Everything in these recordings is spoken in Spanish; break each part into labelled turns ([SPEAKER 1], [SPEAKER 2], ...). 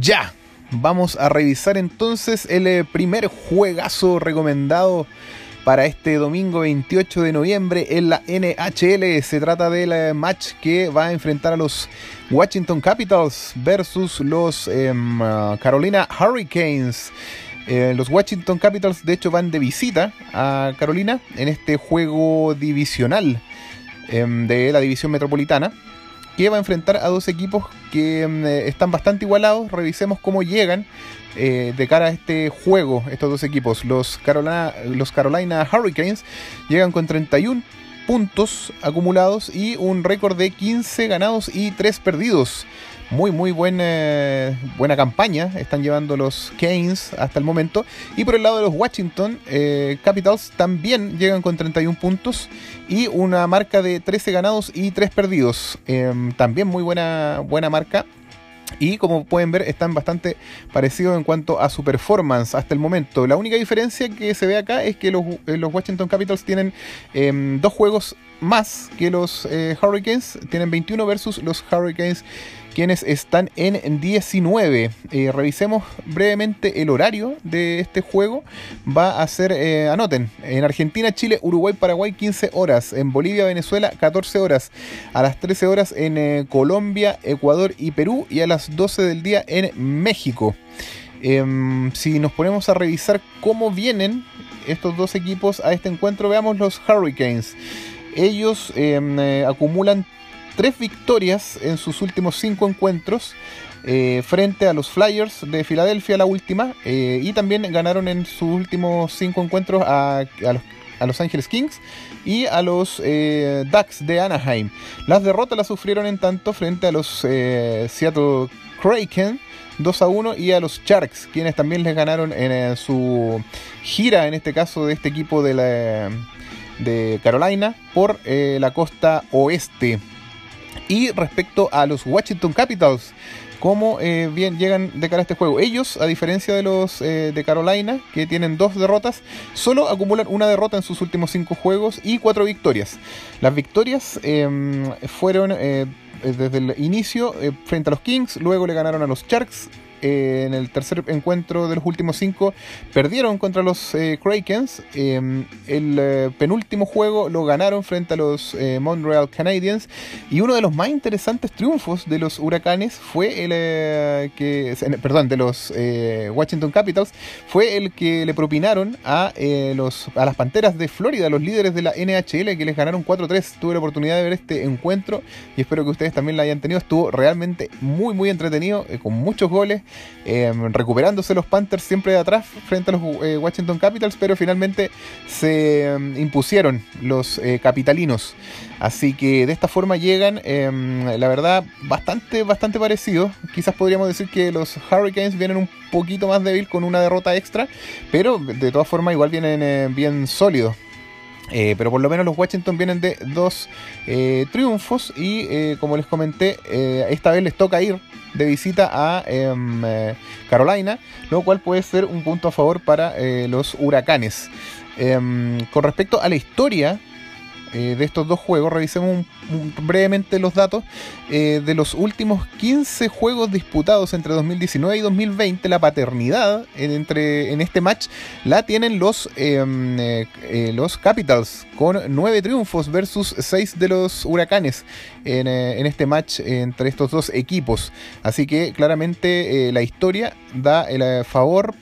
[SPEAKER 1] Ya, vamos a revisar entonces el eh, primer juegazo recomendado para este domingo 28 de noviembre en la NHL. Se trata del eh, match que va a enfrentar a los Washington Capitals versus los em, uh, Carolina Hurricanes. Eh, los Washington Capitals de hecho van de visita a Carolina en este juego divisional em, de la división metropolitana que va a enfrentar a dos equipos que em, eh, están bastante igualados. Revisemos cómo llegan eh, de cara a este juego estos dos equipos. Los Carolina, los Carolina Hurricanes llegan con 31 puntos acumulados y un récord de 15 ganados y 3 perdidos muy muy buena, buena campaña están llevando los Canes hasta el momento. Y por el lado de los Washington eh, Capitals también llegan con 31 puntos y una marca de 13 ganados y 3 perdidos. Em, también muy buena, buena marca. Y como pueden ver, están bastante parecidos en cuanto a su performance hasta el momento. La única diferencia que se ve acá es que los, eh, los Washington Capitals tienen em, dos juegos más que los eh, Hurricanes. Tienen 21 versus los Hurricanes quienes están en 19. Eh, revisemos brevemente el horario de este juego. Va a ser, eh, anoten, en Argentina, Chile, Uruguay, Paraguay 15 horas. En Bolivia, Venezuela 14 horas. A las 13 horas en eh, Colombia, Ecuador y Perú. Y a las 12 del día en México. Em, si nos ponemos a revisar cómo vienen estos dos equipos a este encuentro, veamos los Hurricanes. Ellos em, acumulan tres victorias en sus últimos cinco encuentros. Eh, frente a los Flyers de Filadelfia, la última, eh, y también ganaron en sus últimos cinco encuentros a, los, Angeles Kings y a los eh, Ducks de Anaheim. Las derrotas las sufrieron en tanto frente a los Seattle Kraken 2 a 1 y a los Sharks, quienes también les ganaron en su gira, en este caso de este equipo de, la, de Carolina, por la costa oeste. Y respecto a los Washington Capitals, cómo eh, bien llegan de cara a este juego. Ellos, a diferencia de los eh, de Carolina, que tienen dos derrotas, solo acumulan una derrota en sus últimos cinco juegos y cuatro victorias. Las victorias em, fueron eh, desde el inicio frente a los Kings, luego le ganaron a los Sharks, en el tercer encuentro de los últimos cinco perdieron contra los eh, Krakens. Em, el eh, penúltimo juego lo ganaron frente a los eh, Montreal Canadiens. Y uno de los más interesantes triunfos de los Huracanes fue el que, perdón, de los Washington Capitals, fue el que le propinaron a, los, a las Panteras de Florida, los líderes de la NHL, que les ganaron 4-3. Tuve la oportunidad de ver este encuentro y espero que ustedes también lo hayan tenido. Estuvo realmente muy, muy entretenido, con muchos goles. Em, recuperándose los Panthers siempre de atrás frente a los eh, Washington Capitals, pero finalmente se em, impusieron los eh, capitalinos. Así que de esta forma llegan, em, la verdad, bastante, bastante parecido. Quizás podríamos decir que los Hurricanes vienen un poquito más débil con una derrota extra, pero de todas formas igual vienen eh, bien sólidos. Eh, pero por lo menos los Washington vienen de dos eh, triunfos y eh, como les comenté, esta vez les toca ir de visita a em, Carolina, lo cual puede ser un punto a favor para los huracanes. Em, con respecto a la historia eh, de estos dos juegos, revisemos brevemente los datos. Eh, de los últimos 15 juegos disputados entre 2019 y 2020, la paternidad en, entre, en este match la tienen los, em, eh, los Capitals, con 9 triunfos versus 6 de los Huracanes en, en este match entre estos dos equipos. Así que claramente la historia da el favor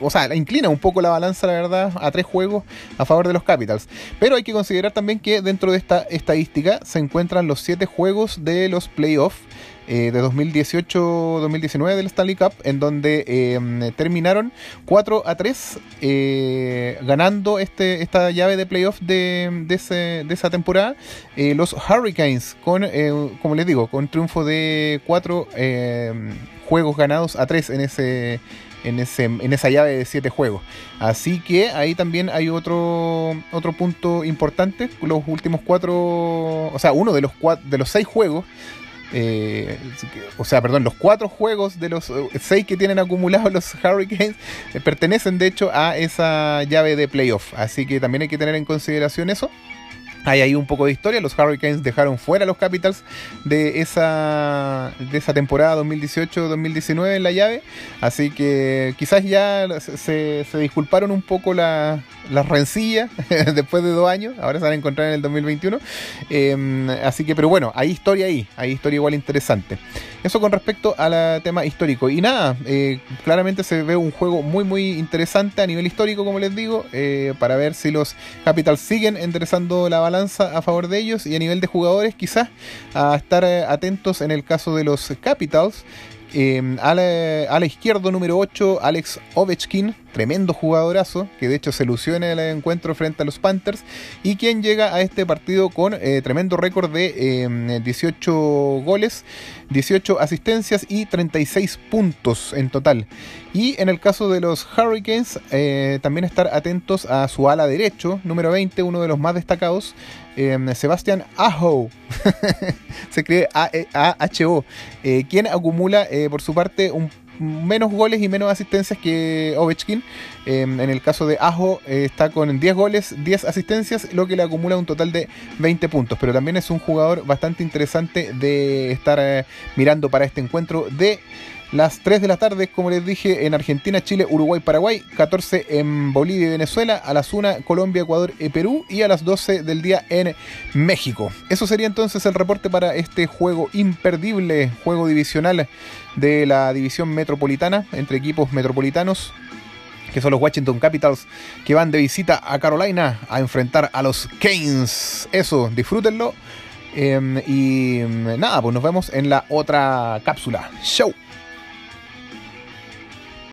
[SPEAKER 1] o sea, inclina un poco la balanza, la verdad, a tres juegos a favor de los Capitals. Pero hay que considerar también que dentro de esta estadística se encuentran los siete juegos de los playoffs eh, de 2018-2019 del Stanley Cup, en donde em, terminaron 4 a 3, eh, ganando este, esta llave de playoff de, de, esa temporada. Eh, los Hurricanes, con, como les digo, con triunfo de 4 em, juegos ganados a 3 en ese en, ese, en esa llave de 7 juegos. Así que ahí también hay otro, otro punto importante. Los últimos 4, o sea, uno de los, cuatro, de los 6 juegos. Eh, o sea, perdón, los cuatro juegos de los 6 que tienen acumulados los Hurricanes eh, pertenecen de hecho a esa llave de playoff. Así que también hay que tener en consideración eso. Hay ahí un poco de historia. Los Hurricanes dejaron fuera a los Capitals de esa, de esa temporada 2018-2019 en la llave. Así que quizás ya se, se disculparon un poco las rencillas después de dos años. Ahora se van a encontrar en el 2021. Em, así que, pero bueno, hay historia ahí. Hay historia igual interesante. Eso con respecto al tema histórico. Y nada, eh, claramente se ve un juego muy, muy interesante a nivel histórico, como les digo, eh, para ver si los Capitals siguen enderezando la balanza a favor de ellos y a nivel de jugadores, quizás a estar eh, atentos en el caso de los Capitals. a, la, a, la, izquierda, número 8, Alex Ovechkin, tremendo jugadorazo, que de hecho se lució en el encuentro frente a los Panthers, y quien llega a este partido con eh, tremendo récord de 18 em, goles, 18 asistencias y 36 puntos en total. Y en el caso de los Hurricanes, eh, también estar atentos a su ala derecho, número 20, uno de los más destacados, em, Sebastián Aho, se cree A-H-O, eh, quien acumula por su parte un menos goles y menos asistencias que Ovechkin. Em, en el caso de Ajo eh, está con 10 goles, 10 asistencias, lo que le acumula un total de 20 puntos. Pero también es un jugador bastante interesante de estar eh, mirando para este encuentro de las 3 de la tarde, como les dije, en Argentina, Chile, Uruguay, Paraguay, 14 en Bolivia y Venezuela, a las 1 Colombia, Ecuador y Perú y a las 12 del día en México. Eso sería entonces el reporte para este juego imperdible, juego divisional de la división metropolitana entre equipos metropolitanos que son los Washington Capitals, que van de visita a Carolina a enfrentar a los Canes. Eso, disfrútenlo. Em, y em, nada, pues nos vemos en la otra cápsula. Show.